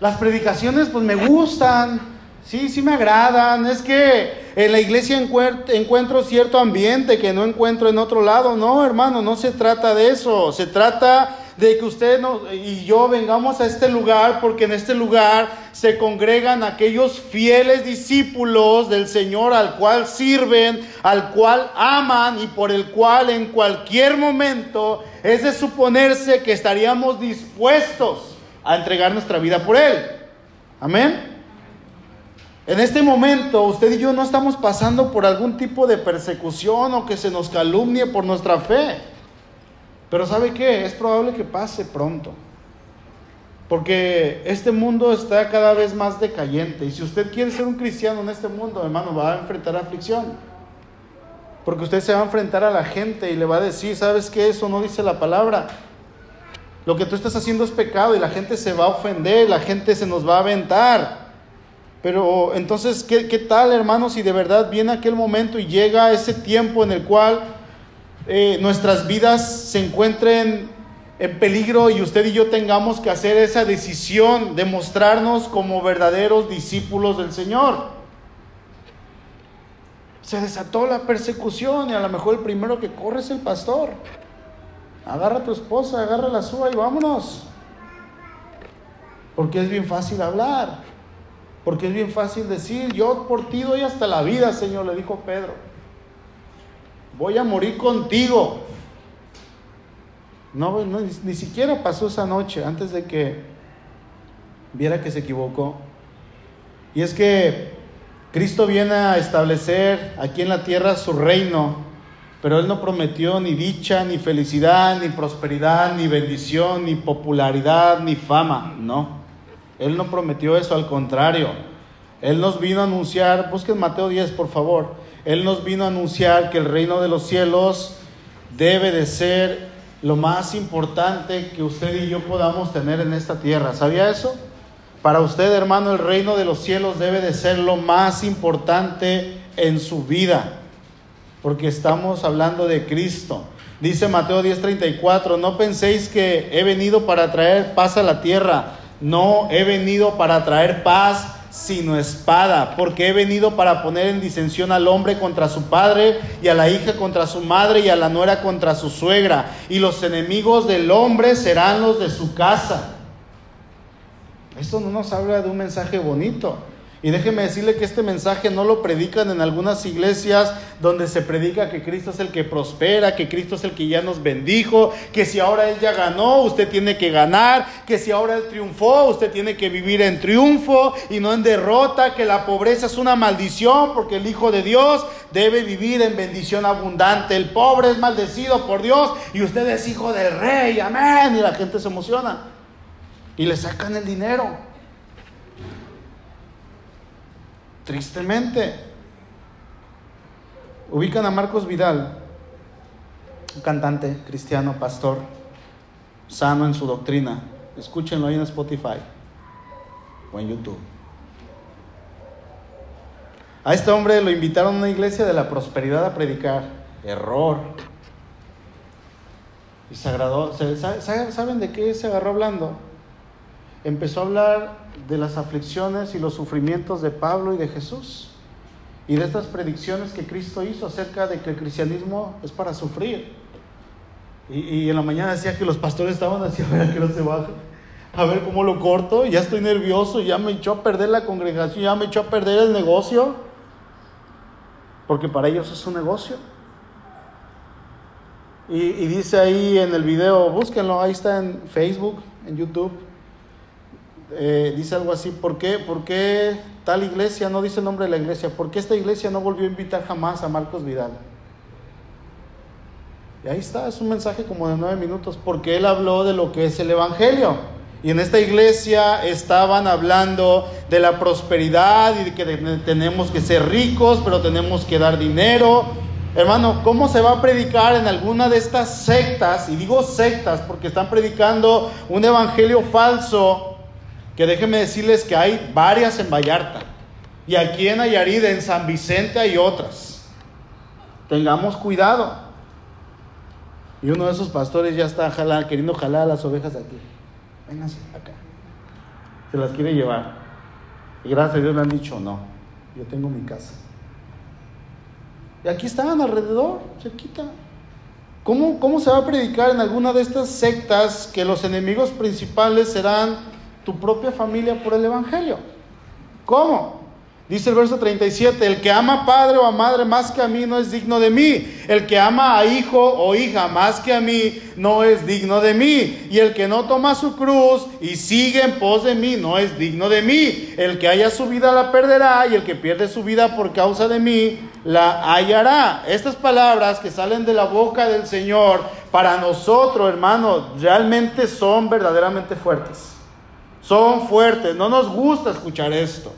las predicaciones pues me gustan, sí, sí me agradan. Es que en la iglesia encuentro cierto ambiente que no encuentro en otro lado. No, hermano, no se trata de eso. Se trata de que usted y yo vengamos a este lugar porque en este lugar se congregan aquellos fieles discípulos del Señor al cual sirven, al cual aman y por el cual en cualquier momento es de suponerse que estaríamos dispuestos a entregar nuestra vida por Él. Amén. En este momento usted y yo no estamos pasando por algún tipo de persecución o que se nos calumnie por nuestra fe. Pero ¿sabe qué? Es probable que pase pronto. Porque este mundo está cada vez más decayente. Y si usted quiere ser un cristiano en este mundo, hermano, va a enfrentar aflicción. Porque usted se va a enfrentar a la gente y le va a decir, ¿sabes qué? Eso no dice la palabra. Lo que tú estás haciendo es pecado y la gente se va a ofender, la gente se nos va a aventar. Pero entonces, ¿qué, qué tal, hermano, si de verdad viene aquel momento y llega ese tiempo en el cual eh, nuestras vidas se encuentren en peligro y usted y yo tengamos que hacer esa decisión de mostrarnos como verdaderos discípulos del Señor. Se desató la persecución y a lo mejor el primero que corre es el pastor. Agarra a tu esposa, agarra la suya y vámonos. Porque es bien fácil hablar. Porque es bien fácil decir, yo por ti doy hasta la vida, Señor, le dijo Pedro voy a morir contigo. No, ni, siquiera pasó esa noche antes de que viera que se equivocó. Y es que Cristo viene a establecer aquí en la tierra su reino Pero Él no prometió ni dicha, ni felicidad, ni prosperidad, ni bendición, ni popularidad, ni fama. No. Él no prometió eso, al contrario. Él nos vino a anunciar, busquen Mateo 10 por favor, Él nos vino a anunciar que el reino de los cielos debe de ser lo más importante que usted y yo podamos tener en esta tierra. ¿Sabía eso? Para usted, hermano, el reino de los cielos debe de ser lo más importante en su vida, porque estamos hablando de Cristo. Dice Mateo 10:34, no penséis que he venido para traer paz a la tierra, no he venido para traer paz, sino espada, porque he venido para poner en disensión al hombre contra su padre y a la hija contra su madre y a la nuera contra su suegra, y los enemigos del hombre serán los de su casa. Esto no nos habla de un mensaje bonito. Y déjeme decirle que este mensaje no lo predican en algunas iglesias donde se predica que Cristo es el que prospera, que Cristo es el que ya nos bendijo, que si ahora Él ya ganó, usted tiene que ganar, que si ahora Él triunfó, usted tiene que vivir en triunfo y no en derrota, que la pobreza es una maldición porque el Hijo de Dios debe vivir en bendición abundante. El pobre es maldecido por Dios y usted es hijo del rey, amén. Y la gente se emociona y le sacan el dinero. Tristemente. Ubican a Marcos Vidal, un cantante cristiano, pastor, sano en su doctrina. Escúchenlo ahí en Spotify o en YouTube. A este hombre lo invitaron a una iglesia de la prosperidad a predicar. Error. Y se. ¿Saben de qué se agarró hablando? Empezó a hablar de las aflicciones y los sufrimientos de Pablo y de Jesús y de estas predicciones que Cristo hizo acerca de que el cristianismo es para sufrir. Y, en la mañana decía que los pastores estaban así, a ver que no se baje, a ver cómo lo corto, ya estoy nervioso, ya me echó a perder la congregación, ya me echó a perder el negocio, porque para ellos es un negocio. Y, y dice ahí en el video, búsquenlo, ahí está en Facebook, en YouTube, eh, dice algo así, ¿por qué, ¿por qué tal iglesia, no dice el nombre de la iglesia, por qué esta iglesia no volvió a invitar jamás a Marcos Vidal? Y ahí está, es un mensaje como de nueve minutos, porque él habló de lo que es el Evangelio. Y en esta iglesia estaban hablando de la prosperidad y de que tenemos que ser ricos, pero tenemos que dar dinero. Hermano, ¿cómo se va a predicar en alguna de estas sectas? Y digo sectas porque están predicando un evangelio falso que déjenme decirles que hay varias en Vallarta. Y aquí en Nayarit, en San Vicente hay otras. Tengamos cuidado. Y uno de esos pastores ya está queriendo jalar a las ovejas aquí. Vénganse acá. Se las quiere llevar. Y gracias a Dios le han dicho, no, yo tengo mi casa. Y aquí estaban alrededor, cerquita. ¿Cómo, ¿Cómo se va a predicar en alguna de estas sectas que los enemigos principales serán tu propia familia por el Evangelio. ¿Cómo? Dice el verso 37, el que ama a padre o a madre más que a mí no es digno de mí. El que ama a hijo o hija más que a mí no es digno de mí. Y el que no toma su cruz y sigue en pos de mí no es digno de mí. El que haya su vida la perderá y el que pierde su vida por causa de mí la hallará. Estas palabras que salen de la boca del Señor para nosotros, hermanos, realmente son verdaderamente fuertes son fuertes. No nos gusta escuchar esto.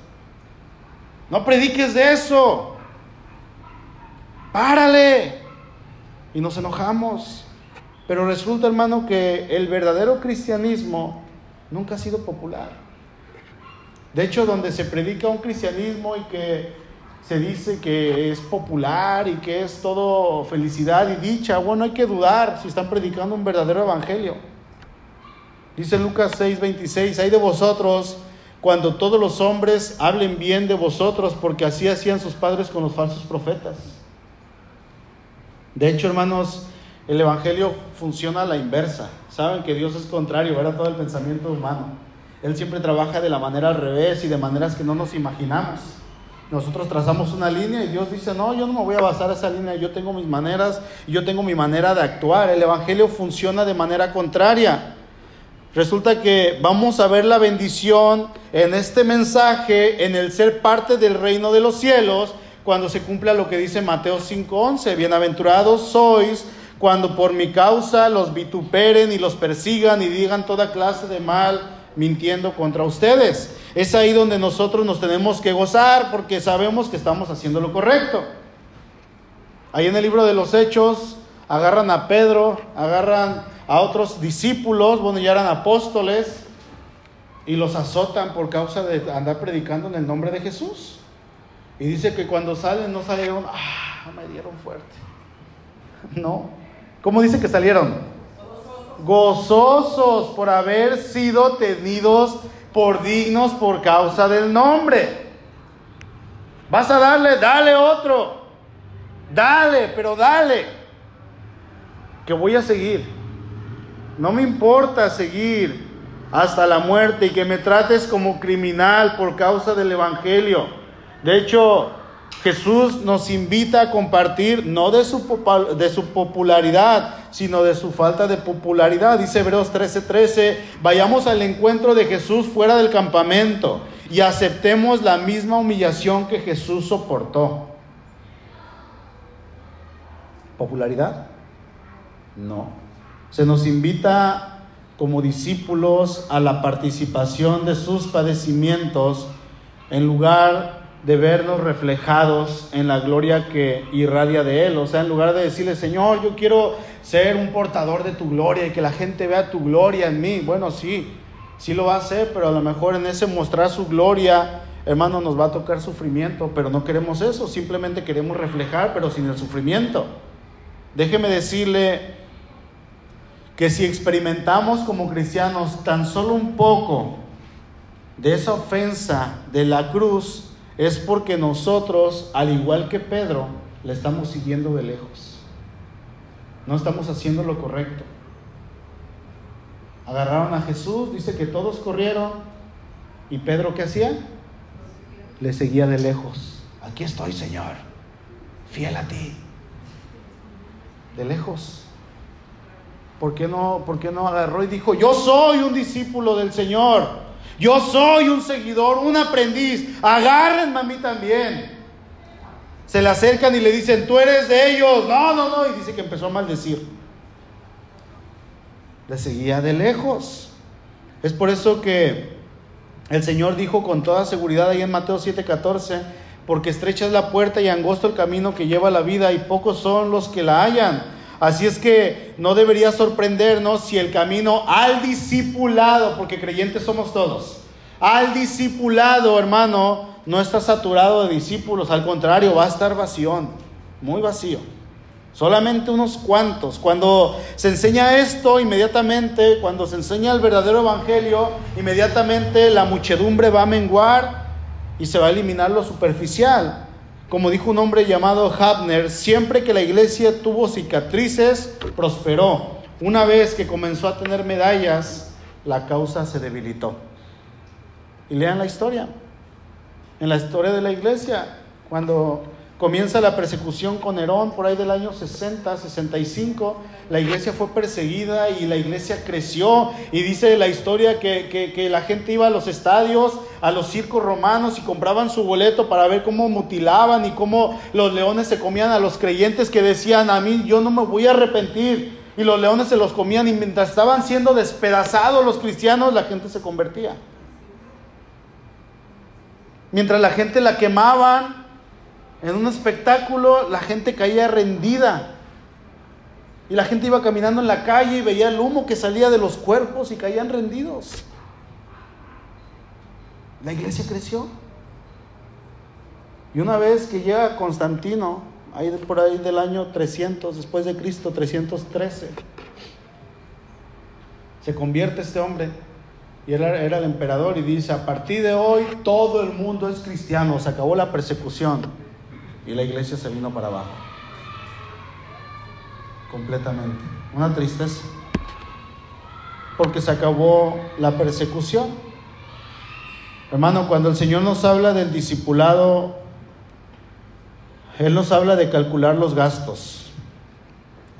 No prediques de eso. Párale. Y nos enojamos. Pero resulta, hermano, que el verdadero cristianismo nunca ha sido popular. De hecho, donde se predica un cristianismo y que se dice que es popular y que es todo felicidad y dicha, bueno, hay que dudar si están predicando un verdadero evangelio. Dice Lucas 6:26, hay de vosotros cuando todos los hombres hablen bien de vosotros, porque así hacían sus padres con los falsos profetas. De hecho, hermanos, el Evangelio funciona a la inversa. Saben que Dios es contrario a todo el pensamiento humano. Él siempre trabaja de la manera al revés y de maneras que no nos imaginamos. Nosotros trazamos una línea y Dios dice, no, yo no me voy a basar en esa línea, yo tengo mis maneras, yo tengo mi manera de actuar. El Evangelio funciona de manera contraria. Resulta que vamos a ver la bendición en este mensaje, en el ser parte del reino de los cielos, cuando se cumpla lo que dice Mateo 5:11, bienaventurados sois cuando por mi causa los vituperen y los persigan y digan toda clase de mal mintiendo contra ustedes. Es ahí donde nosotros nos tenemos que gozar porque sabemos que estamos haciendo lo correcto. Ahí en el libro de los Hechos agarran a Pedro, agarran a otros discípulos, bueno, ya eran apóstoles, y los azotan por causa de andar predicando en el nombre de Jesús. Y dice que cuando salen no salieron, ah, me dieron fuerte. No. ¿Cómo dice que salieron? Gozosos por haber sido tenidos por dignos por causa del nombre. Vas a darle, dale otro. Dale, pero dale. Que voy a seguir. No me importa seguir hasta la muerte y que me trates como criminal por causa del Evangelio. De hecho, Jesús nos invita a compartir no de su, de su popularidad, sino de su falta de popularidad. Dice Hebreos 13:13, vayamos al encuentro de Jesús fuera del campamento y aceptemos la misma humillación que Jesús soportó. ¿Popularidad? No. Se nos invita como discípulos a la participación de sus padecimientos en lugar de vernos reflejados en la gloria que irradia de Él. O sea, en lugar de decirle, Señor, yo quiero ser un portador de tu gloria y que la gente vea tu gloria en mí. Bueno, sí, sí lo va a hacer, pero a lo mejor en ese mostrar su gloria, hermano, nos va a tocar sufrimiento, pero no queremos eso, simplemente queremos reflejar, pero sin el sufrimiento. Déjeme decirle que si experimentamos como cristianos tan solo un poco de esa ofensa de la cruz, es porque nosotros, al igual que Pedro, le estamos siguiendo de lejos. No estamos haciendo lo correcto. Agarraron a Jesús, dice que todos corrieron. ¿Y Pedro qué hacía? Le seguía de lejos. Aquí estoy, Señor. Fiel a ti de lejos. ¿Por qué, no, ¿Por qué no agarró y dijo, yo soy un discípulo del Señor? Yo soy un seguidor, un aprendiz. Agárrenme a mí también. Se le acercan y le dicen, tú eres de ellos. No, no, no. Y dice que empezó a maldecir. Le seguía de lejos. Es por eso que el Señor dijo con toda seguridad ahí en Mateo 7:14, porque estrecha es la puerta y angosto el camino que lleva la vida y pocos son los que la hallan. Así es que no debería sorprendernos si el camino al discipulado, porque creyentes somos todos, al discipulado, hermano, no está saturado de discípulos, al contrario, va a estar vacío, muy vacío. Solamente unos cuantos. Cuando se enseña esto, inmediatamente, cuando se enseña el verdadero evangelio, inmediatamente la muchedumbre va a menguar y se va a eliminar lo superficial. Como dijo un hombre llamado Habner, siempre que la iglesia tuvo cicatrices, prosperó. Una vez que comenzó a tener medallas, la causa se debilitó. Y lean la historia. En la historia de la iglesia, cuando Comienza la persecución con Nerón por ahí del año 60, 65. La iglesia fue perseguida y la iglesia creció. Y dice la historia que, la gente iba a los estadios, a los circos romanos y compraban su boleto para ver cómo mutilaban y cómo los leones se comían a los creyentes que decían, a mí yo no me voy a arrepentir. Y los leones se los comían y mientras estaban siendo despedazados los cristianos, la gente se convertía. Mientras la gente la quemaban, en un espectáculo la gente caía rendida. Y la gente iba caminando en la calle y veía el humo que salía de los cuerpos y caían rendidos. La iglesia creció. Y una vez que llega Constantino, ahí por ahí del año 300 después de Cristo, 313, se convierte este hombre y él era el emperador y dice, a partir de hoy todo el mundo es cristiano, se acabó la persecución y la iglesia se vino para abajo. Completamente. Una tristeza. Porque se acabó la persecución. Hermano, cuando el Señor nos habla del discipulado, Él nos habla de calcular los gastos.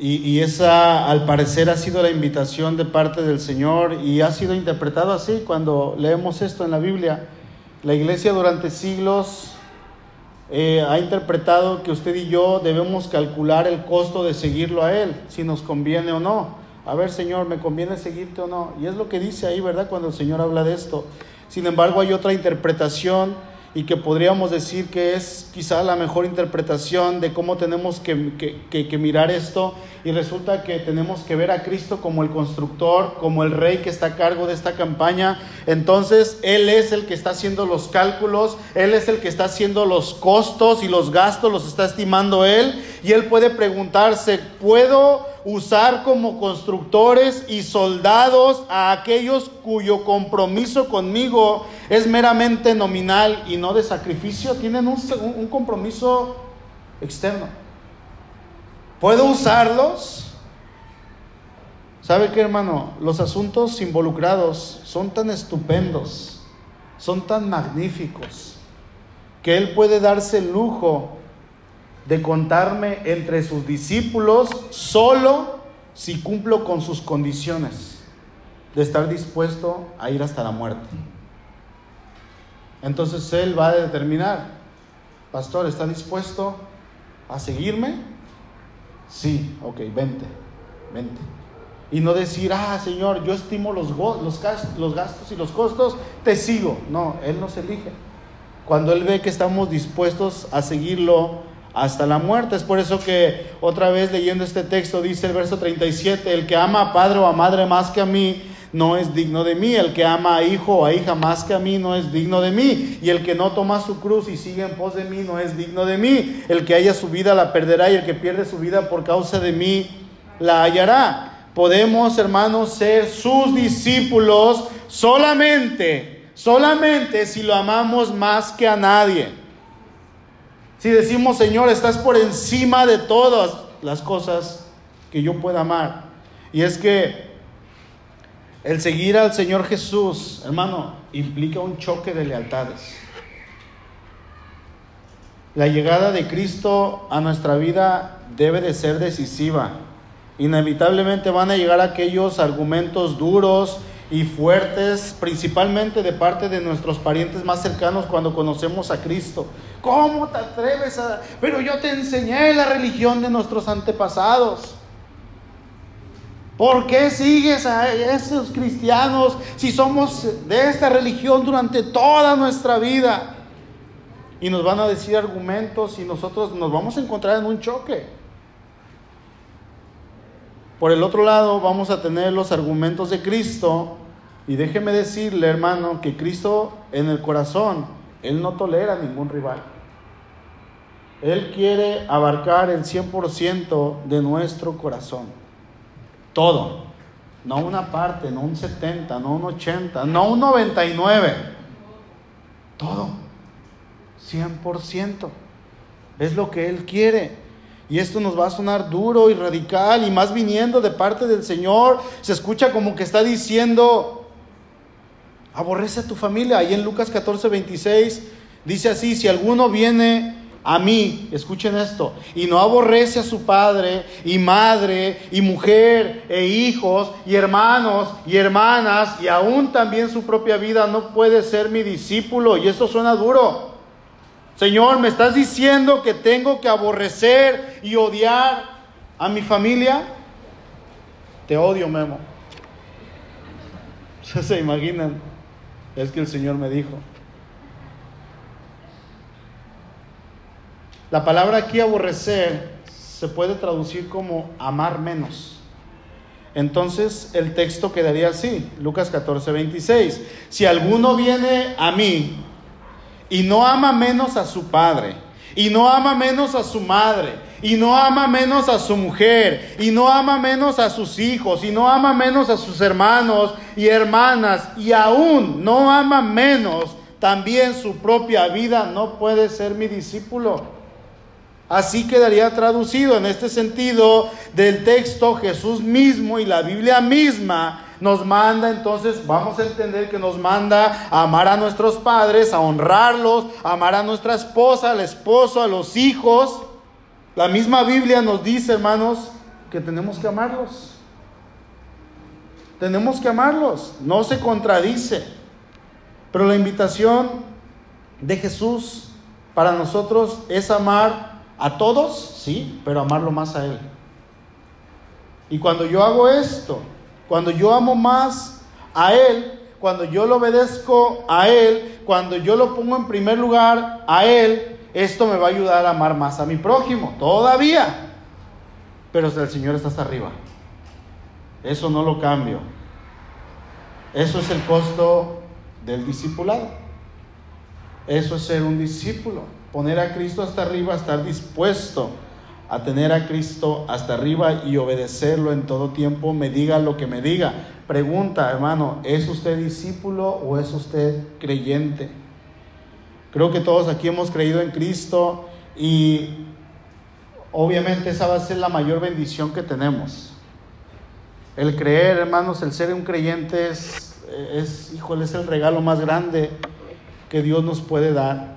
Y, esa, al parecer, ha sido la invitación de parte del Señor y ha sido interpretado así cuando leemos esto en la Biblia. La iglesia durante siglos eh, ha interpretado que usted y yo debemos calcular el costo de seguirlo a Él, si nos conviene o no. A ver, Señor, ¿me conviene seguirte o no? Y es lo que dice ahí, ¿verdad? Cuando el Señor habla de esto. Sin embargo, hay otra interpretación y que podríamos decir que es quizá la mejor interpretación de cómo tenemos que, mirar esto y resulta que tenemos que ver a Cristo como el constructor, como el rey que está a cargo de esta campaña. Entonces Él es el que está haciendo los cálculos, Él es el que está haciendo los costos y los gastos, los está estimando Él y Él puede preguntarse, ¿puedo usar como constructores y soldados a aquellos cuyo compromiso conmigo es meramente nominal y no de sacrificio, tienen un, un compromiso externo. ¿Puedo usarlos? ¿Sabe qué, hermano? Los asuntos involucrados son tan estupendos, son tan magníficos, que Él puede darse el lujo de contarme entre sus discípulos solo si cumplo con sus condiciones de estar dispuesto a ir hasta la muerte. Entonces Él va a determinar, pastor, ¿está dispuesto a seguirme? Sí, ok, vente, vente. Y no decir, ah, Señor, yo estimo los, los, los gastos y los costos, te sigo. No, Él nos elige. Cuando Él ve que estamos dispuestos a seguirlo, hasta la muerte. Es por eso que otra vez leyendo este texto dice el verso 37, el que ama a padre o a madre más que a mí no es digno de mí, el que ama a hijo o a hija más que a mí no es digno de mí, y el que no toma su cruz y sigue en pos de mí no es digno de mí, el que haya su vida la perderá y el que pierde su vida por causa de mí la hallará. Podemos, hermanos, ser sus discípulos solamente, solamente si lo amamos más que a nadie. Si decimos, Señor, estás por encima de todas las cosas que yo pueda amar. Y es que el seguir al Señor Jesús, hermano, implica un choque de lealtades. La llegada de Cristo a nuestra vida debe de ser decisiva. Inevitablemente van a llegar aquellos argumentos duros y fuertes, principalmente de parte de nuestros parientes más cercanos cuando conocemos a Cristo. ¿Cómo te atreves a...? Pero yo te enseñé la religión de nuestros antepasados. ¿Por qué sigues a esos cristianos si somos de esta religión durante toda nuestra vida? Y nos van a decir argumentos y nosotros nos vamos a encontrar en un choque. Por el otro lado, vamos a tener los argumentos de Cristo y déjeme decirle, hermano, que Cristo en el corazón, Él no tolera ningún rival. Él quiere abarcar el 100% de nuestro corazón. Todo. No una parte, no un 70, no un 80, no un 99. Todo. 100%. Es lo que Él quiere. Y esto nos va a sonar duro y radical y más viniendo de parte del Señor. Se escucha como que está diciendo, Aborrece a tu familia. Ahí en Lucas 14, 26 dice así, si alguno viene a mí, escuchen esto, y no aborrece a su padre y madre y mujer e hijos y hermanos y hermanas y aún también su propia vida, no puede ser mi discípulo. Y esto suena duro. Señor, ¿me estás diciendo que tengo que aborrecer y odiar a mi familia? Te odio, Memo. ¿Se imaginan? Es que el Señor me dijo. La palabra aquí aborrecer se puede traducir como amar menos. Entonces el texto quedaría así, Lucas 14, 26. Si alguno viene a mí y no ama menos a su padre, y no ama menos a su madre, y no ama menos a su mujer, y no ama menos a sus hijos, y no ama menos a sus hermanos y hermanas, y aún no ama menos también su propia vida, no puede ser mi discípulo. Así quedaría traducido en este sentido del texto Jesús mismo y la Biblia misma nos manda, entonces vamos a entender que nos manda a amar a nuestros padres, a honrarlos, a amar a nuestra esposa, al esposo, a los hijos. La misma Biblia nos dice, hermanos, que tenemos que amarlos. Tenemos que amarlos, no se contradice. Pero la invitación de Jesús para nosotros es amar a todos, sí, pero amarlo más a Él. Y cuando yo hago esto, cuando yo amo más a Él, cuando yo lo obedezco a Él, cuando yo lo pongo en primer lugar a Él, esto me va a ayudar a amar más a mi prójimo, todavía. Pero el Señor está hasta arriba. Eso no lo cambio. Eso es el costo del discipulado. Eso es ser un discípulo. Poner a Cristo hasta arriba, estar dispuesto a tener a Cristo hasta arriba y obedecerlo en todo tiempo, me diga lo que me diga. Pregunta, hermano, ¿es usted discípulo o es usted creyente? Creo que todos aquí hemos creído en Cristo y obviamente esa va a ser la mayor bendición que tenemos. El creer, hermanos, el ser un creyente es, es es el regalo más grande que Dios nos puede dar.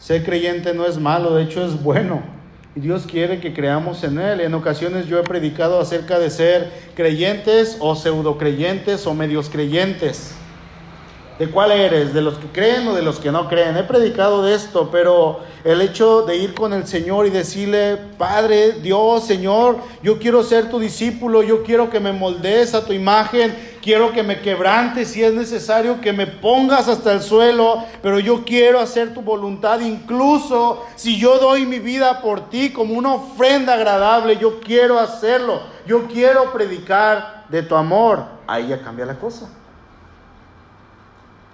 Ser creyente no es malo, de hecho es bueno. Y Dios quiere que creamos en Él. En ocasiones yo he predicado acerca de ser creyentes o pseudo creyentes o medios creyentes. ¿De cuál eres? ¿De los que creen o de los que no creen? He predicado de esto, pero el hecho de ir con el Señor y decirle, Padre, Dios, Señor, yo quiero ser tu discípulo, yo quiero que me moldees a tu imagen, quiero que me quebrantes si es necesario, que me pongas hasta el suelo, pero yo quiero hacer tu voluntad, incluso si yo doy mi vida por ti como una ofrenda agradable, yo quiero hacerlo, yo quiero predicar de tu amor. Ahí ya cambia la cosa.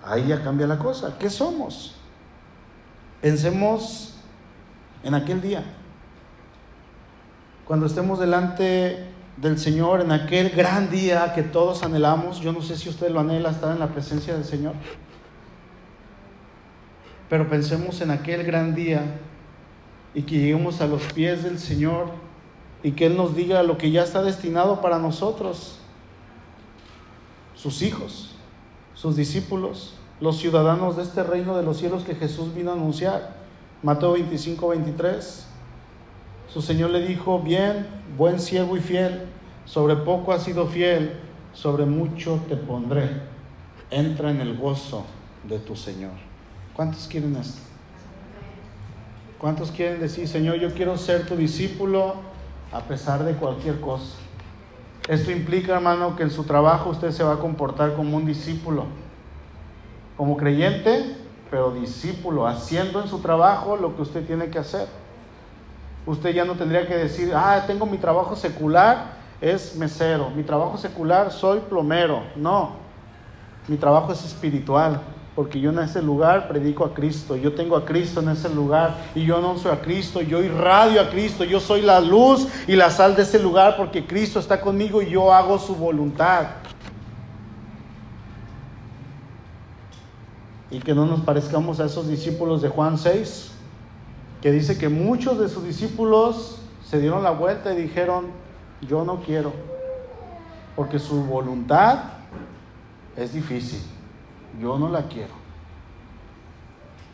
Ahí ya cambia la cosa. ¿Qué somos? Pensemos en aquel día. Cuando estemos delante del Señor en aquel gran día que todos anhelamos. Yo no sé si usted lo anhela estar en la presencia del Señor. Pero pensemos en aquel gran día y que lleguemos a los pies del Señor y que Él nos diga lo que ya está destinado para nosotros, sus hijos, sus discípulos, los ciudadanos de este reino de los cielos que Jesús vino a anunciar. Mateo 25, 23. Su Señor le dijo, bien, buen siervo y fiel, sobre poco has sido fiel, sobre mucho te pondré. Entra en el gozo de tu Señor. ¿Cuántos quieren esto? ¿Cuántos quieren decir, Señor, yo quiero ser tu discípulo a pesar de cualquier cosa? Esto implica, hermano, que en su trabajo usted se va a comportar como un discípulo, como creyente, pero discípulo, haciendo en su trabajo lo que usted tiene que hacer. Usted ya no tendría que decir, ah, tengo mi trabajo secular, es mesero, mi trabajo secular, soy plomero. No, mi trabajo es espiritual, porque yo en ese lugar predico a Cristo, yo tengo a Cristo en ese lugar y yo anuncio a Cristo, yo irradio a Cristo, yo soy la luz y la sal de ese lugar porque Cristo está conmigo y yo hago su voluntad. Y que no nos parezcamos a esos discípulos de Juan 6, que dice que muchos de sus discípulos se dieron la vuelta y dijeron, yo no quiero, porque su voluntad es difícil, yo no la quiero.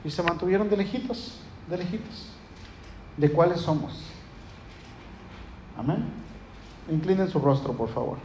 Y se mantuvieron de lejitos, de lejitos. ¿De cuáles somos? Amén. Inclinen su rostro, por favor.